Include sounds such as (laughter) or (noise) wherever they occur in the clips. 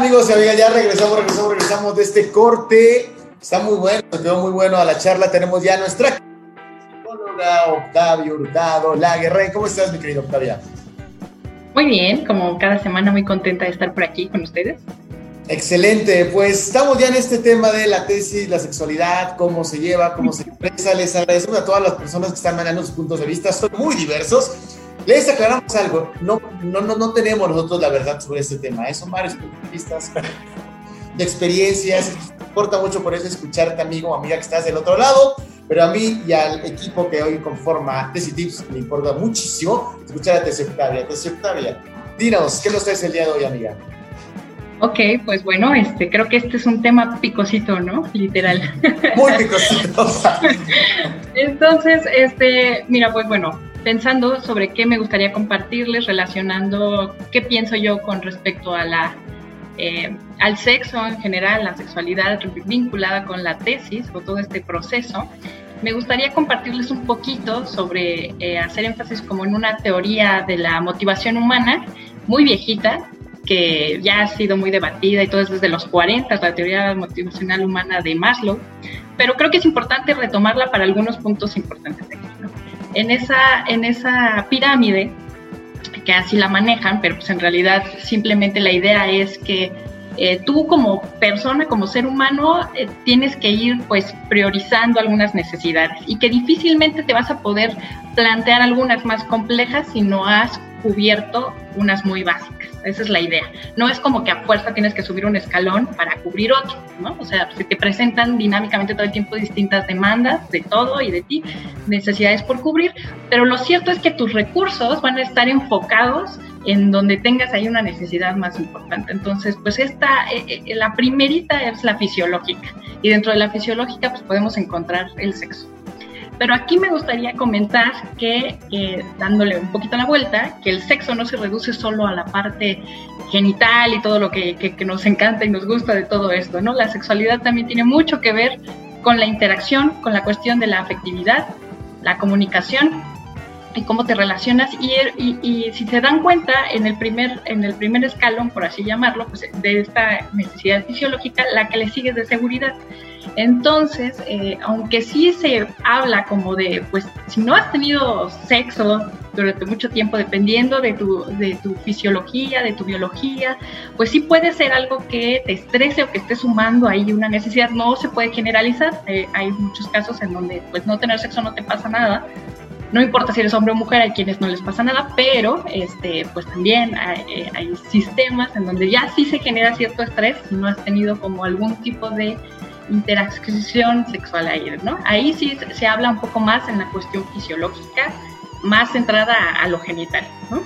amigos y amigas? Ya regresamos, regresamos, regresamos de este corte. Está muy bueno, quedó muy bueno a la charla. Tenemos ya nuestra psicóloga Octavio Hurtado Laguerre. ¿Cómo estás, mi querido Octavia? Muy bien, como cada semana muy contenta de estar por aquí con ustedes. Excelente, pues estamos ya en este tema de la tesis, la sexualidad, cómo se lleva, cómo se expresa. Les agradecemos a todas las personas que están mandando sus puntos de vista, son muy diversos. Les aclaramos algo, no, no, no, no tenemos nosotros la verdad sobre este tema, ¿eh? son varios puntos de experiencias, importa mucho por eso escucharte amigo o amiga que estás del otro lado, pero a mí y al equipo que hoy conforma Tesi Tips me importa muchísimo escuchar a Tesi Octavia. Tesi Octavia, dinos, ¿qué nos traes el día de hoy, amiga? Ok, pues bueno, este, creo que este es un tema picosito, ¿no? Literal. Muy picosito. (laughs) Entonces, este, mira, pues bueno, pensando sobre qué me gustaría compartirles, relacionando qué pienso yo con respecto a la, eh, al sexo en general, la sexualidad vinculada con la tesis o todo este proceso, me gustaría compartirles un poquito sobre eh, hacer énfasis como en una teoría de la motivación humana muy viejita, que ya ha sido muy debatida y todo es desde los 40, la teoría motivacional humana de Maslow, pero creo que es importante retomarla para algunos puntos importantes de. En esa, en esa pirámide, que así la manejan, pero pues en realidad simplemente la idea es que eh, tú como persona, como ser humano, eh, tienes que ir pues priorizando algunas necesidades y que difícilmente te vas a poder plantear algunas más complejas si no has cubierto unas muy básicas. Esa es la idea. No es como que a fuerza tienes que subir un escalón para cubrir otro, ¿no? O sea, se te presentan dinámicamente todo el tiempo distintas demandas de todo y de ti, necesidades por cubrir, pero lo cierto es que tus recursos van a estar enfocados en donde tengas ahí una necesidad más importante. Entonces, pues esta, eh, eh, la primerita es la fisiológica y dentro de la fisiológica pues podemos encontrar el sexo. Pero aquí me gustaría comentar que, eh, dándole un poquito la vuelta, que el sexo no se reduce solo a la parte genital y todo lo que, que, nos encanta y nos gusta de todo esto, ¿no? La sexualidad también tiene mucho que ver con la interacción, con la cuestión de la afectividad, la comunicación y cómo te relacionas y, y, y, si se dan cuenta en el primer en el primer escalón por así llamarlo pues de esta necesidad fisiológica la que le sigue es de seguridad entonces, eh, aunque sí se habla como de, pues, si no has tenido sexo durante mucho tiempo, dependiendo de tu, de tu fisiología, de tu biología, pues sí puede ser algo que te estrese o que esté sumando ahí una necesidad. No se puede generalizar. Eh, hay muchos casos en donde, pues, no tener sexo no te pasa nada. No importa si eres hombre o mujer, hay quienes no les pasa nada, pero este, pues también hay, eh, hay sistemas en donde ya sí se genera cierto estrés si no has tenido como algún tipo de interacción sexual ahí, ¿no? Ahí sí se habla un poco más en la cuestión fisiológica, más centrada a, lo genital, ¿no?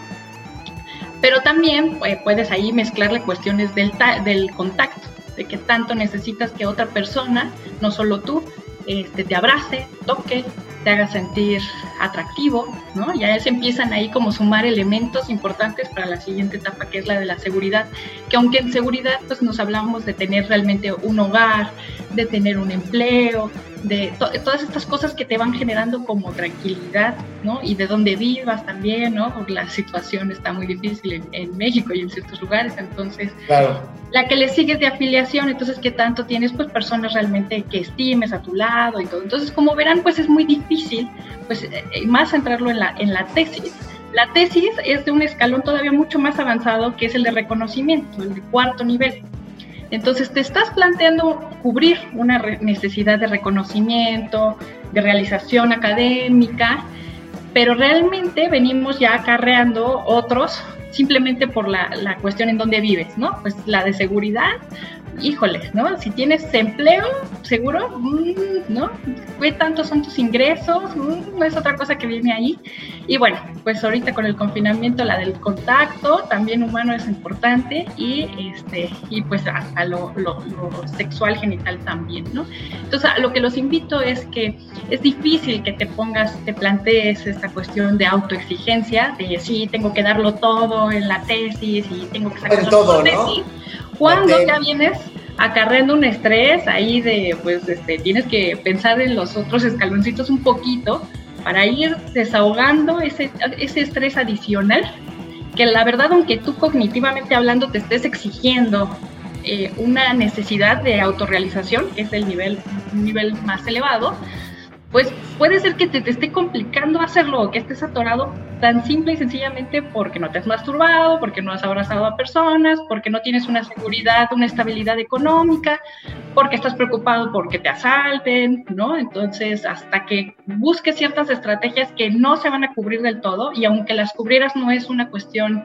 Pero también pues, puedes ahí mezclarle cuestiones del, del contacto, de que tanto necesitas que otra persona, no solo tú, este, te abrace, toque, te haga sentir atractivo, ¿no? Ya se empiezan ahí como sumar elementos importantes para la siguiente etapa, que es la de la seguridad, que aunque en seguridad pues nos hablamos de tener realmente un hogar, de tener un empleo, de todas estas cosas que te van generando como tranquilidad, ¿no? Y de dónde vivas también, ¿no? Porque la situación está muy difícil en, México y en ciertos lugares, entonces, claro. la que le sigues de afiliación, entonces, ¿qué tanto tienes? Pues personas realmente que estimes a tu lado y todo. Entonces, como verán, pues es muy difícil, pues, eh, eh, más centrarlo en la, en la tesis. La tesis es de un escalón todavía mucho más avanzado, que es el de reconocimiento, el de cuarto nivel. Entonces te estás planteando cubrir una necesidad de reconocimiento, de realización académica, pero realmente venimos ya acarreando otros simplemente por la, cuestión en donde vives, ¿no? Pues la de seguridad, híjole, ¿no? Si tienes empleo, seguro, mm, ¿no? ¿Qué tantos son tus ingresos? Mm, no es otra cosa que viene ahí. Y bueno, pues ahorita con el confinamiento, la del contacto, también humano es importante y, este, y pues hasta lo, lo, sexual genital también, ¿no? Entonces, lo que los invito es que es difícil que te pongas, te plantees esta cuestión de autoexigencia, de sí, tengo que darlo todo en la tesis y tengo que sacar todo, ¿no? Cuando ya vienes acarreando un estrés ahí de, pues, este, tienes que pensar en los otros escaloncitos un poquito para ir desahogando ese, ese estrés adicional, que la verdad, aunque tú cognitivamente hablando te estés exigiendo eh, una necesidad de autorrealización, que es el nivel, un nivel más elevado, pues puede ser que te, te, esté complicando hacerlo, que estés atorado tan simple y sencillamente porque no te has masturbado, porque no has abrazado a personas, porque no tienes una seguridad, una estabilidad económica, porque estás preocupado porque te asalten, ¿no? Entonces, hasta que busques ciertas estrategias que no se van a cubrir del todo, y aunque las cubrieras no es una cuestión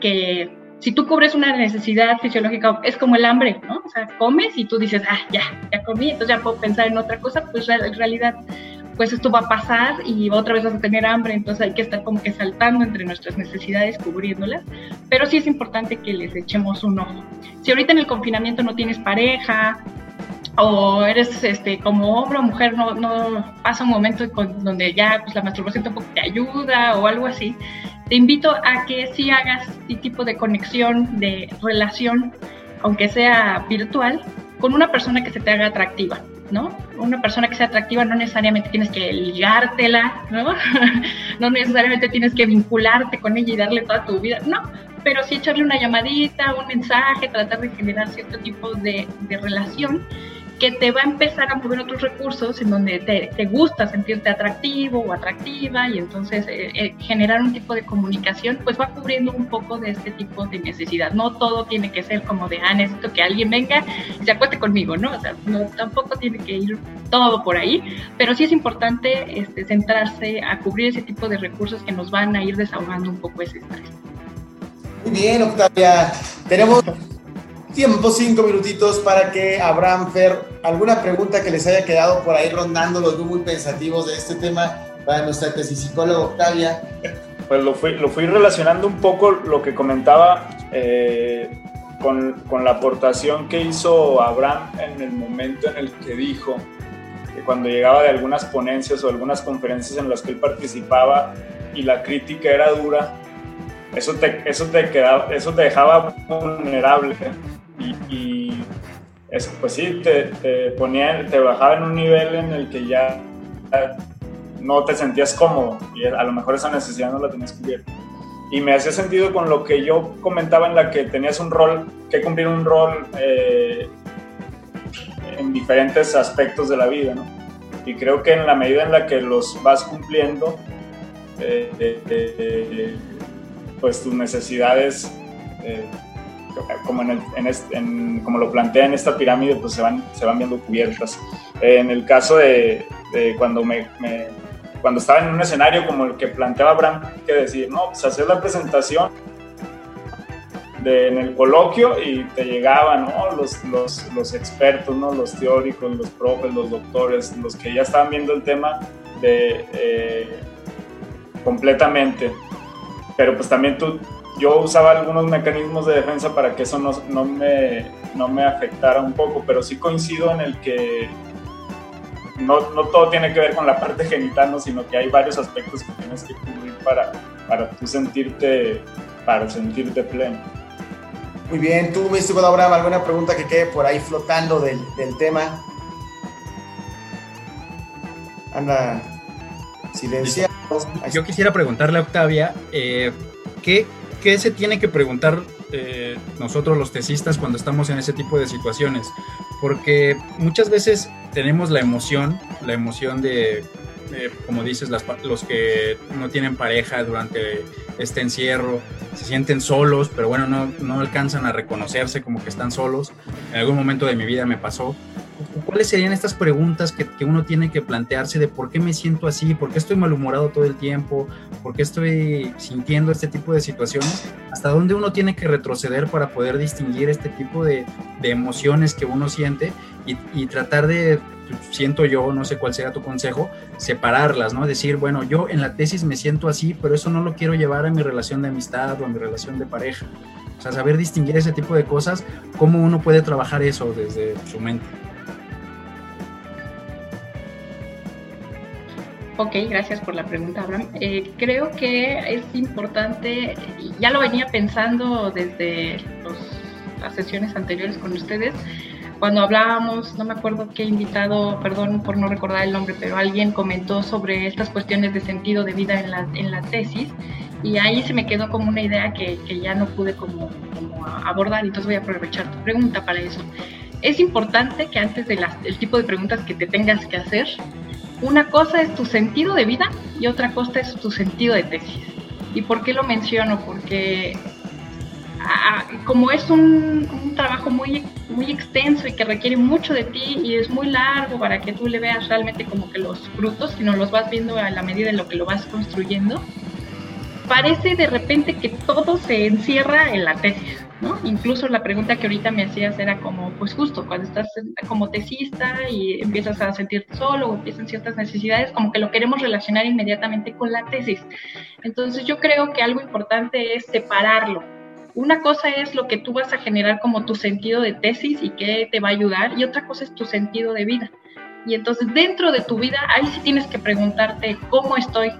que si tú cubres una necesidad fisiológica, es como el hambre, ¿no? O sea, comes y tú dices, ah, ya, ya comí, entonces ya puedo pensar en otra cosa, pues en realidad, pues esto va a pasar y otra vez vas a tener hambre, entonces hay que estar como que saltando entre nuestras necesidades, cubriéndolas, pero sí es importante que les echemos un ojo. Si ahorita en el confinamiento no tienes pareja, o eres este como hombre o mujer no, no pasa un momento donde ya pues, la masturbación tampoco te ayuda o algo así te invito a que sí hagas este tipo de conexión, de relación, aunque sea virtual, con una persona que se te haga atractiva, ¿no? Una persona que sea atractiva no necesariamente tienes que ligártela, ¿no? (laughs) no necesariamente tienes que vincularte con ella y darle toda tu vida, no, pero sí echarle una llamadita, un mensaje, tratar de generar cierto tipo de, de relación que te va a empezar a mover otros recursos en donde te, gusta sentirte atractivo o atractiva y entonces eh, eh, generar un tipo de comunicación pues va cubriendo un poco de este tipo de necesidad. No todo tiene que ser como de, ah, necesito que alguien venga y se acueste conmigo, ¿no? O sea, no, tampoco tiene que ir todo por ahí, pero sí es importante este, centrarse a cubrir ese tipo de recursos que nos van a ir desahogando un poco ese estrés. Muy bien, Octavia. Tenemos tiempo, cinco minutitos para que Abraham Fer, alguna pregunta que les haya quedado por ahí rondando los muy pensativos de este tema para nuestra tesis psicóloga Octavia. Pues lo fui, lo fui relacionando un poco lo que comentaba eh, con, con, la aportación que hizo Abraham en el momento en el que dijo que cuando llegaba de algunas ponencias o algunas conferencias en las que él participaba y la crítica era dura, eso te, eso te, quedaba, eso te dejaba vulnerable eso, pues sí, te, te, ponía, te bajaba en un nivel en el que ya no te sentías cómodo y a lo mejor esa necesidad no la tenías cubierta. Y me hacía sentido con lo que yo comentaba en la que tenías un rol, que cumplir un rol eh, en diferentes aspectos de la vida, ¿no? Y creo que en la medida en la que los vas cumpliendo, eh, eh, pues tus necesidades como, en en, como lo plantea en esta pirámide, pues se van, se van viendo cubiertas. en el caso de, cuando, me, cuando estaba en un escenario como el que planteaba Abraham, que decir, no, pues hacer la presentación de, en el coloquio y te llegaban los, los, los, expertos, ¿no? los teóricos, los profes, los doctores, los que ya estaban viendo el tema de, eh, completamente. Pero pues también tú yo usaba algunos mecanismos de defensa para que eso no, no, me, no me afectara un poco, pero sí coincido en el que no, no, todo tiene que ver con la parte genital, sino que hay varios aspectos que tienes que cubrir para, para tú sentirte, para sentirte pleno. Muy bien, tú, mi estimado Abraham, ¿alguna pregunta que quede por ahí flotando del, del tema? Anda, silenciado. Yo quisiera preguntarle a Octavia, eh, ¿qué ¿qué se tiene que preguntar eh, nosotros los tesistas cuando estamos en ese tipo de situaciones? Porque muchas veces tenemos la emoción, la emoción de, como dices, los que no tienen pareja durante este encierro, se sienten solos, pero bueno, no, no alcanzan a reconocerse como que están solos. En algún momento de mi vida me pasó ¿Cuáles serían estas preguntas que, uno tiene que plantearse de por qué me siento así, por qué estoy malhumorado todo el tiempo, por qué estoy sintiendo este tipo de situaciones? ¿Hasta dónde uno tiene que retroceder para poder distinguir este tipo de, emociones que uno siente y, tratar de, siento yo, no sé cuál sea tu consejo, separarlas, ¿no? Decir, bueno, yo en la tesis me siento así, pero eso no lo quiero llevar a mi relación de amistad o a mi relación de pareja. O sea, saber distinguir ese tipo de cosas, cómo uno puede trabajar eso desde su mente. Ok, gracias por la pregunta, Abraham. Eh, creo que es importante, ya lo venía pensando desde las sesiones anteriores con ustedes, cuando hablábamos, no me acuerdo qué invitado, perdón por no recordar el nombre, pero alguien comentó sobre estas cuestiones de sentido de vida en la, en la tesis Y ahí se me quedó como una idea que, que ya no pude como, como, abordar, entonces voy a aprovechar tu pregunta para eso. Es importante que antes del tipo de preguntas que te tengas que hacer, una cosa es tu sentido de vida y otra cosa es tu sentido de tesis. ¿Y por qué lo menciono? Porque como es un, trabajo muy, muy extenso y que requiere mucho de ti y es muy largo para que tú le veas realmente como que los frutos, sino los vas viendo a la medida de lo que lo vas construyendo, parece de repente que todo se encierra en la tesis, Incluso la pregunta que ahorita me hacías era como, pues justo, cuando estás como tesista y empiezas a sentirte solo o empiezan ciertas necesidades, como que lo queremos relacionar inmediatamente con la tesis. Entonces yo creo que algo importante es separarlo, una cosa es lo que tú vas a generar como tu sentido de tesis y qué te va a ayudar, y otra cosa es tu sentido de vida. Y entonces dentro de tu vida, ahí sí tienes que preguntarte cómo estoy,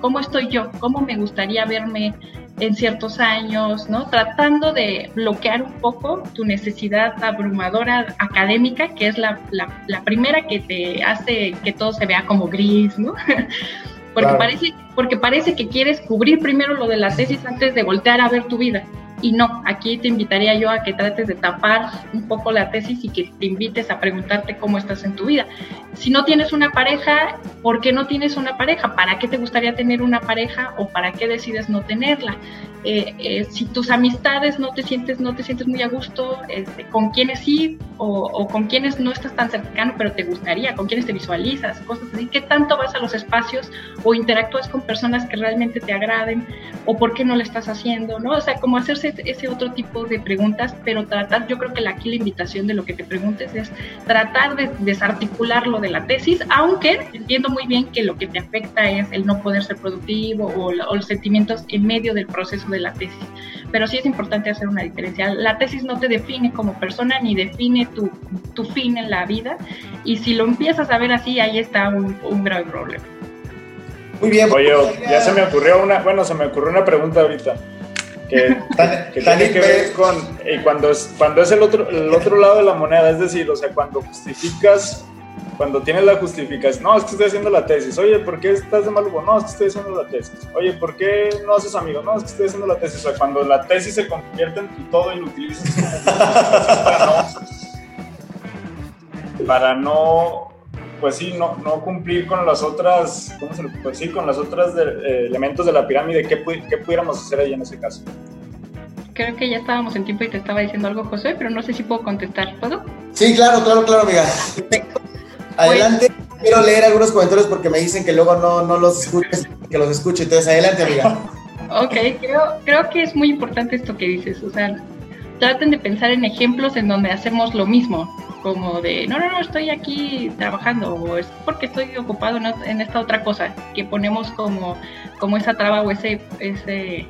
cómo estoy yo, cómo me gustaría verme en ciertos años, ¿no? Tratando de bloquear un poco tu necesidad abrumadora académica, que es la, la, primera que te hace que todo se vea como gris, ¿no? (laughs) porque, parece, porque parece que quieres cubrir primero lo de la tesis antes de voltear a ver tu vida. Y no, aquí te invitaría yo a que trates de tapar un poco la tesis y que te invites a preguntarte cómo estás en tu vida. Si no tienes una pareja, ¿por qué no tienes una pareja? ¿Para qué te gustaría tener una pareja o para qué decides no tenerla? Eh, eh, si tus amistades no te sientes, no te sientes muy a gusto, este, con quiénes sí o, con quiénes no estás tan cercano, pero te gustaría, con quiénes te visualizas, cosas así, qué tanto vas a los espacios o interactúas con personas que realmente te agraden o por qué no lo estás haciendo, ¿no? O sea, como hacerse ese otro tipo de preguntas, pero tratar, yo creo que aquí la invitación de lo que te preguntes es tratar de desarticular lo de la tesis, aunque entiendo muy bien que lo que te afecta es el no poder ser productivo o los sentimientos en medio del proceso de la tesis. Pero sí es importante hacer una diferencia. La tesis no te define como persona ni define tu, tu fin en la vida. Y si lo empiezas a ver así, ahí está un, un grave problema. Muy bien. Oye, ya se me ocurrió una, bueno, se me ocurrió una pregunta ahorita. Que, (laughs) que tiene que ver con y cuando es cuando es el otro el otro lado de la moneda es decir o sea cuando justificas cuando tienes la justificación, no, es que estoy haciendo la tesis, oye, ¿por qué estás de mal humor? No, es que estoy haciendo la tesis, oye, ¿por qué no haces amigos? No, es que estoy haciendo la tesis, o sea, cuando la tesis se convierte en tu todo y lo utilizas (laughs) para no, para no, pues sí, no, no cumplir con las otras, ¿cómo se lo, pues sí, con las otras eh, elementos de la pirámide, ¿qué, ¿qué pudiéramos hacer ahí en ese caso? creo que ya estábamos en tiempo y te estaba diciendo algo, José, pero no sé si puedo contestar. ¿Puedo? Sí, claro, claro, claro, amiga. (laughs) Adelante, quiero leer algunos comentarios porque me dicen que luego no, no los escuches, que los escuche. Entonces, adelante, amiga. (laughs) Ok, creo, creo que es muy importante esto que dices. O sea, traten de pensar en ejemplos en donde hacemos lo mismo, como de, no, no, no, estoy aquí trabajando, o es porque estoy ocupado en, esta otra cosa, que ponemos como, como esa traba o ese, ese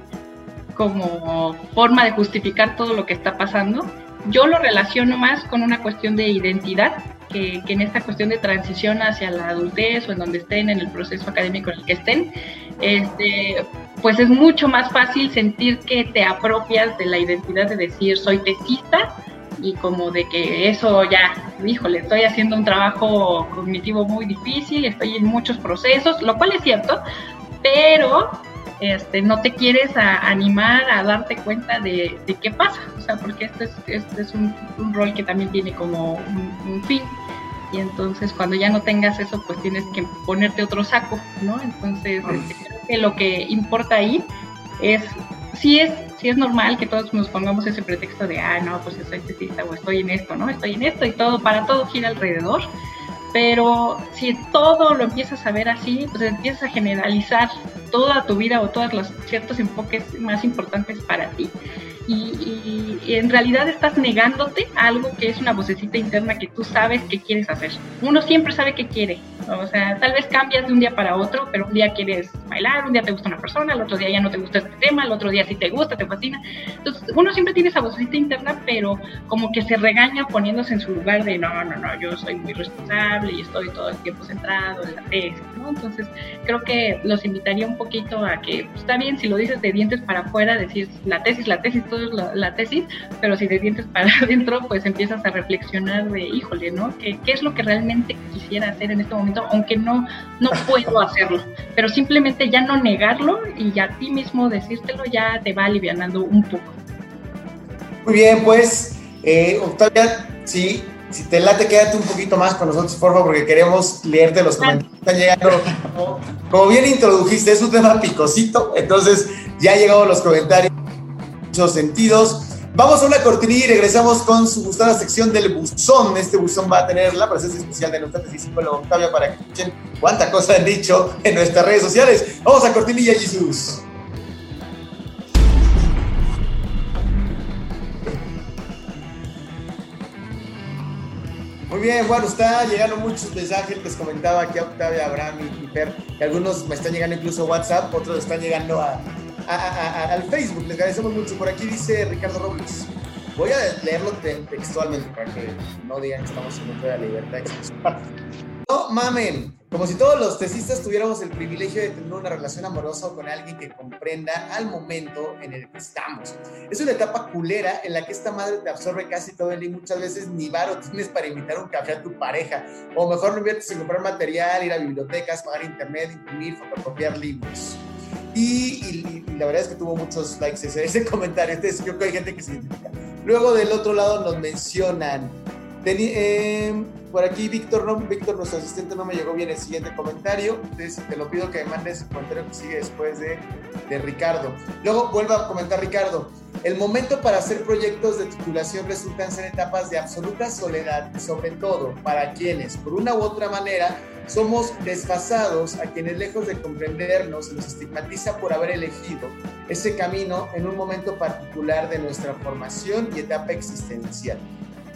como forma de justificar todo lo que está pasando. Yo lo relaciono más con una cuestión de identidad que, en esta cuestión de transición hacia la adultez o en donde estén en el proceso académico en el que estén, este, pues es mucho más fácil sentir que te apropias de la identidad de decir soy tesista y como de que eso ya, híjole, estoy haciendo un trabajo cognitivo muy difícil, estoy en muchos procesos, lo cual es cierto, pero este, no te quieres animar a darte cuenta de, qué pasa, o sea, porque este es, este es un, rol que también tiene como un, fin. Y entonces cuando ya no tengas eso, pues tienes que ponerte otro saco, ¿no? Entonces, este, creo que lo que importa ahí es, si es, si es normal que todos nos pongamos ese pretexto de, ah, no, pues soy tesista o estoy en esto, ¿no? Estoy en esto y todo, para todo gira alrededor pero si todo lo empiezas a ver así, pues empiezas a generalizar toda tu vida o todos los ciertos enfoques más importantes para ti. Y, en realidad estás negándote algo que es una vocecita interna que tú sabes que quieres hacer. Uno siempre sabe qué quiere. O sea, tal vez cambias de un día para otro, pero un día quieres bailar, un día te gusta una persona, el otro día ya no te gusta este tema, el otro día sí te gusta, te fascina. Entonces, uno siempre tiene esa vocecita interna, pero como que se regaña poniéndose en su lugar de no, no, no, yo soy muy responsable y estoy todo el tiempo centrado en la tesis, ¿no? Entonces, creo que los invitaría un poquito a que pues, está bien si lo dices de dientes para afuera, decir la tesis, la tesis, todo es la, tesis, pero si de dientes (laughs) para adentro, pues empiezas a reflexionar de, híjole, ¿no? ¿Qué, ¿Qué es lo que realmente quisiera hacer en este momento? Aunque no, no puedo hacerlo, pero simplemente que ya no negarlo y ya a ti mismo decírtelo ya te va alivianando un poco. Muy bien, pues, eh, Octavia, sí, si te late, quédate un poquito más con nosotros, por favor, porque queremos leerte los comentarios. Están llegando, como, bien introdujiste, es un tema picosito, entonces ya han llegado los comentarios en muchos sentidos. Vamos a una cortinilla y regresamos con su gustada sección del buzón. Este buzón va a tener la presencia especial de nuestra psicóloga Octavia para que escuchen cuánta cosa han dicho en nuestras redes sociales. Vamos a cortinilla, Jesús. Muy bien, bueno, está llegando muchos mensajes, les comentaba aquí a Octavia, Abraham y, Per, que algunos me están llegando incluso a WhatsApp, otros están llegando a, al Facebook, les agradecemos mucho. Por aquí dice Ricardo Robles, voy a leerlo textualmente para que no digan que estamos en contra de la libertad No mamen, como si todos los tesistas tuviéramos el privilegio de tener una relación amorosa con alguien que comprenda al momento en el que estamos. Es una etapa culera en la que esta madre te absorbe casi todo el día y muchas veces ni varo tienes para invitar un café a tu pareja. O mejor no inviertes en comprar material, ir a bibliotecas, pagar internet, imprimir, fotocopiar libros. Y, la verdad es que tuvo muchos likes ese, ese comentario, entonces creo que hay gente que se identifica. Luego del otro lado nos mencionan eh, por aquí Víctor, no, Víctor, nuestro asistente, no me llegó bien el siguiente comentario. Entonces te lo pido que me mandes el comentario que sigue después de, de Ricardo. Luego vuelva a comentar Ricardo. El momento para hacer proyectos de titulación resultan ser etapas de absoluta soledad sobre todo para quienes, por una u otra manera, somos desfasados a quienes lejos de comprendernos nos estigmatiza por haber elegido ese camino en un momento particular de nuestra formación y etapa existencial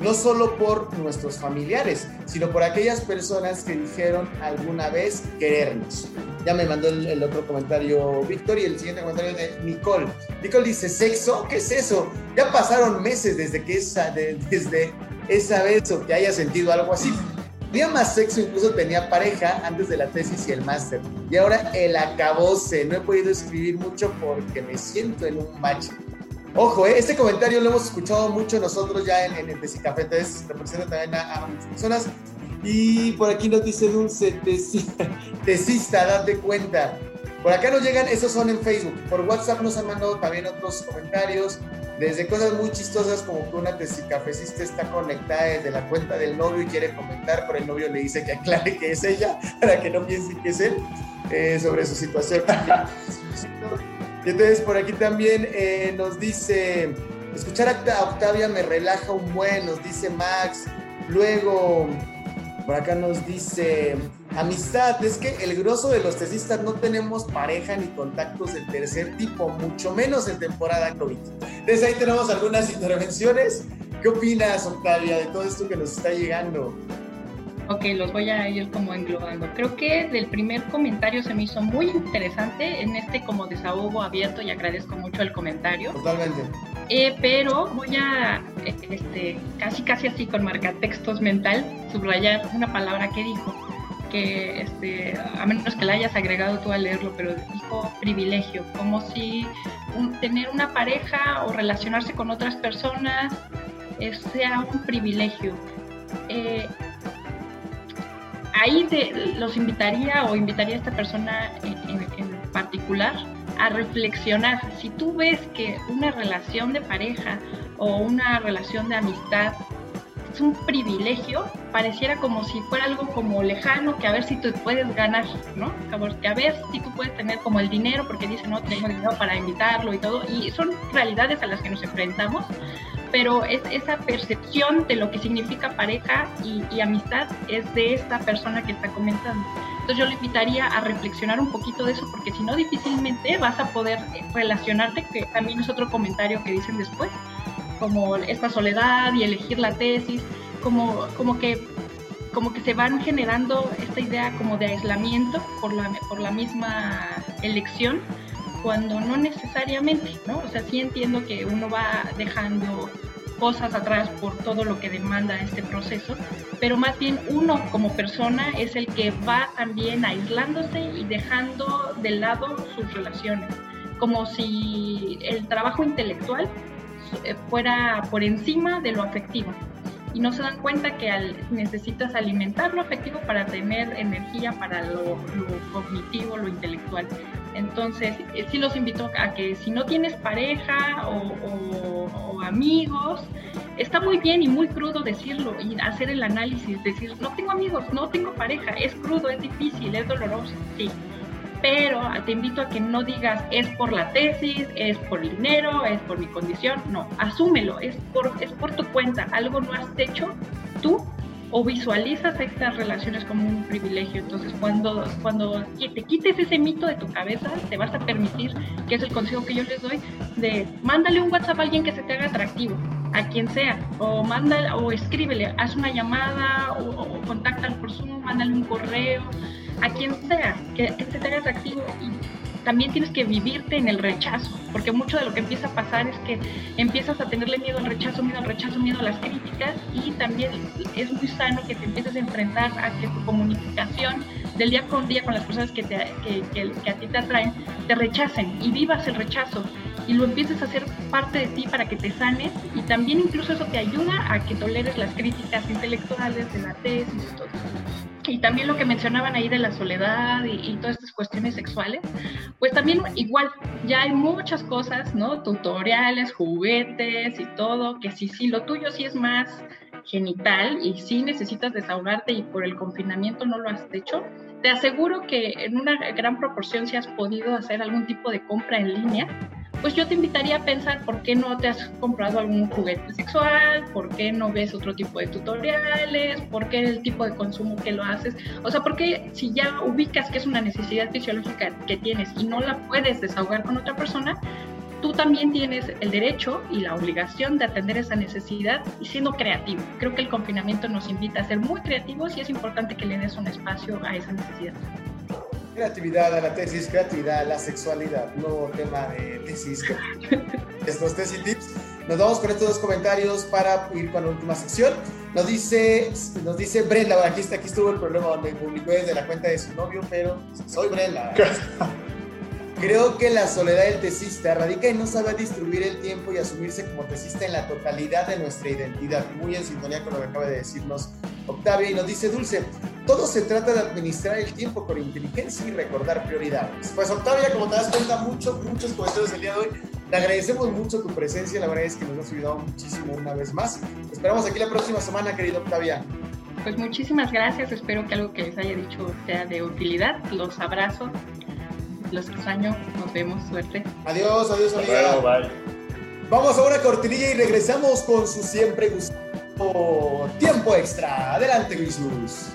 no solo por nuestros familiares, sino por aquellas personas que dijeron alguna vez querernos. Ya me mandó el, otro comentario Víctor y el siguiente comentario de Nicole. Nicole dice, ¿sexo? ¿Qué es eso? Ya pasaron meses desde que esa, desde esa vez o que haya sentido algo así. Tenía más sexo, incluso tenía pareja antes de la tesis y el máster. Y ahora el acabose. No he podido escribir mucho porque me siento en un macho. Ojo, eh, este comentario lo hemos escuchado mucho nosotros ya en, en el Tesicafé, entonces representa también a, muchas personas. Y por aquí nos dice Dulce, (laughs) tesista, date cuenta. Por acá nos llegan, esos son en Facebook. Por WhatsApp nos han mandado también otros comentarios, desde cosas muy chistosas como que una tesicafecista está conectada desde la cuenta del novio y quiere comentar, pero el novio le dice que aclare que es ella, (laughs) para que no piense que es él, eh, sobre su situación. (laughs) Y entonces por aquí también eh, nos dice, escuchar a Octavia me relaja un buen, nos dice Max. Luego, por acá nos dice, amistad, es que el grosso de los tesistas no tenemos pareja ni contactos del tercer tipo, mucho menos en temporada COVID. Entonces ahí tenemos algunas intervenciones. ¿Qué opinas, Octavia, de todo esto que nos está llegando? Ok, los voy a ir como englobando. Creo que del primer comentario se me hizo muy interesante en este como desahogo abierto y agradezco mucho el comentario. Totalmente. Eh, pero voy a, este, casi casi así con marcatextos mental, subrayar una palabra que dijo, que este, a menos que la hayas agregado tú a leerlo, pero dijo privilegio, como si tener una pareja o relacionarse con otras personas eh, sea un privilegio. Eh, ahí te, los invitaría o invitaría a esta persona en, particular a reflexionar. Si tú ves que una relación de pareja o una relación de amistad es un privilegio, pareciera como si fuera algo como lejano, que a ver si tú puedes ganar, ¿no? Que a ver si tú puedes tener como el dinero, porque dicen, no, tengo dinero para invitarlo y todo, y son realidades a las que nos enfrentamos, pero es, esa percepción de lo que significa pareja y, amistad es de esta persona que está comentando. Entonces yo le invitaría a reflexionar un poquito de eso, porque si no difícilmente vas a poder relacionarte, que también es otro comentario que dicen después, como esta soledad y elegir la tesis, como, como que como que se van generando esta idea como de aislamiento por la, por la misma elección cuando no necesariamente, ¿no? O sea, sí entiendo que uno va dejando cosas atrás por todo lo que demanda este proceso, pero más bien uno como persona es el que va también aislándose y dejando de lado sus relaciones, como si el trabajo intelectual eh, fuera por encima de lo afectivo. y no se dan cuenta que necesitas alimentar lo afectivo para tener energía para lo, cognitivo, lo intelectual. Entonces, eh, sí los invito a que si no tienes pareja o, amigos, está muy bien y muy crudo decirlo y hacer el análisis, decir, no tengo amigos, no tengo pareja, es crudo, es difícil, es doloroso, sí. Pero te invito a que no digas es por la tesis, es por el dinero, es por mi condición, no, asúmelo, es por, es por tu cuenta, algo no has hecho tú o visualizas estas relaciones como un privilegio. Entonces, cuando, cuando te quites ese mito de tu cabeza, te vas a permitir, que es el consejo que yo les doy, de mándale un WhatsApp a alguien que se te haga atractivo, a quien sea, o mándale, o escríbele, haz una llamada, o, o por Zoom, mándale un correo, a quien sea, que, que te haga atractivo y también tienes que vivirte en el rechazo, porque mucho de lo que empieza a pasar es que empiezas a tenerle miedo al rechazo, miedo al rechazo, miedo a las críticas y también es muy sano que te empieces a enfrentar a que tu comunicación del día con día con las personas que, te, que, que, a ti te atraen te rechacen y vivas el rechazo y lo empieces a hacer parte de ti para que te sanes y también incluso eso te ayuda a que toleres las críticas intelectuales de la tesis y todo y también lo que mencionaban ahí de la soledad y, todas estas cuestiones sexuales, pues también igual, ya hay muchas cosas, ¿no? Tutoriales, juguetes y todo, que sí, sí, lo tuyo sí es más genital y sí necesitas desahogarte y por el confinamiento no lo has hecho, te aseguro que en una gran proporción si has podido hacer algún tipo de compra en línea, pues yo te invitaría a pensar por qué no te has comprado algún juguete sexual, por qué no ves otro tipo de tutoriales, por qué el tipo de consumo que lo haces. O sea, porque si ya ubicas que es una necesidad fisiológica que tienes y no la puedes desahogar con otra persona, tú también tienes el derecho y la obligación de atender esa necesidad y siendo creativo. Creo que el confinamiento nos invita a ser muy creativos y es importante que le des un espacio a esa necesidad. Creatividad a la tesis, creatividad a la sexualidad, nuevo tema de tesis. (laughs) Estos tesis tips. Nos vamos con estos dos comentarios para ir con la última sección. Nos dice, nos dice Brenda, aquí, está, aquí estuvo el problema donde publicó desde la cuenta de su novio, pero soy Brenda. (laughs) Creo que la soledad del tesista radica en no saber distribuir el tiempo y asumirse como tesista en la totalidad de nuestra identidad. Muy en sintonía con lo que acaba de decirnos Octavia y nos dice Dulce, todo se trata de administrar el tiempo con inteligencia y recordar prioridades. Pues Octavia, como te das cuenta, muchos, muchos comentarios el día de hoy. Te agradecemos mucho tu presencia, la verdad es que nos has ayudado muchísimo una vez más. esperamos aquí la próxima semana, querido Octavia. Pues muchísimas gracias, espero que algo que les haya dicho sea de utilidad. Los abrazo los extraño, nos vemos, suerte. Adiós, adiós, amiga. bye. Vamos a una cortinilla y regresamos con su siempre gusto tiempo extra. Adelante, Jesús.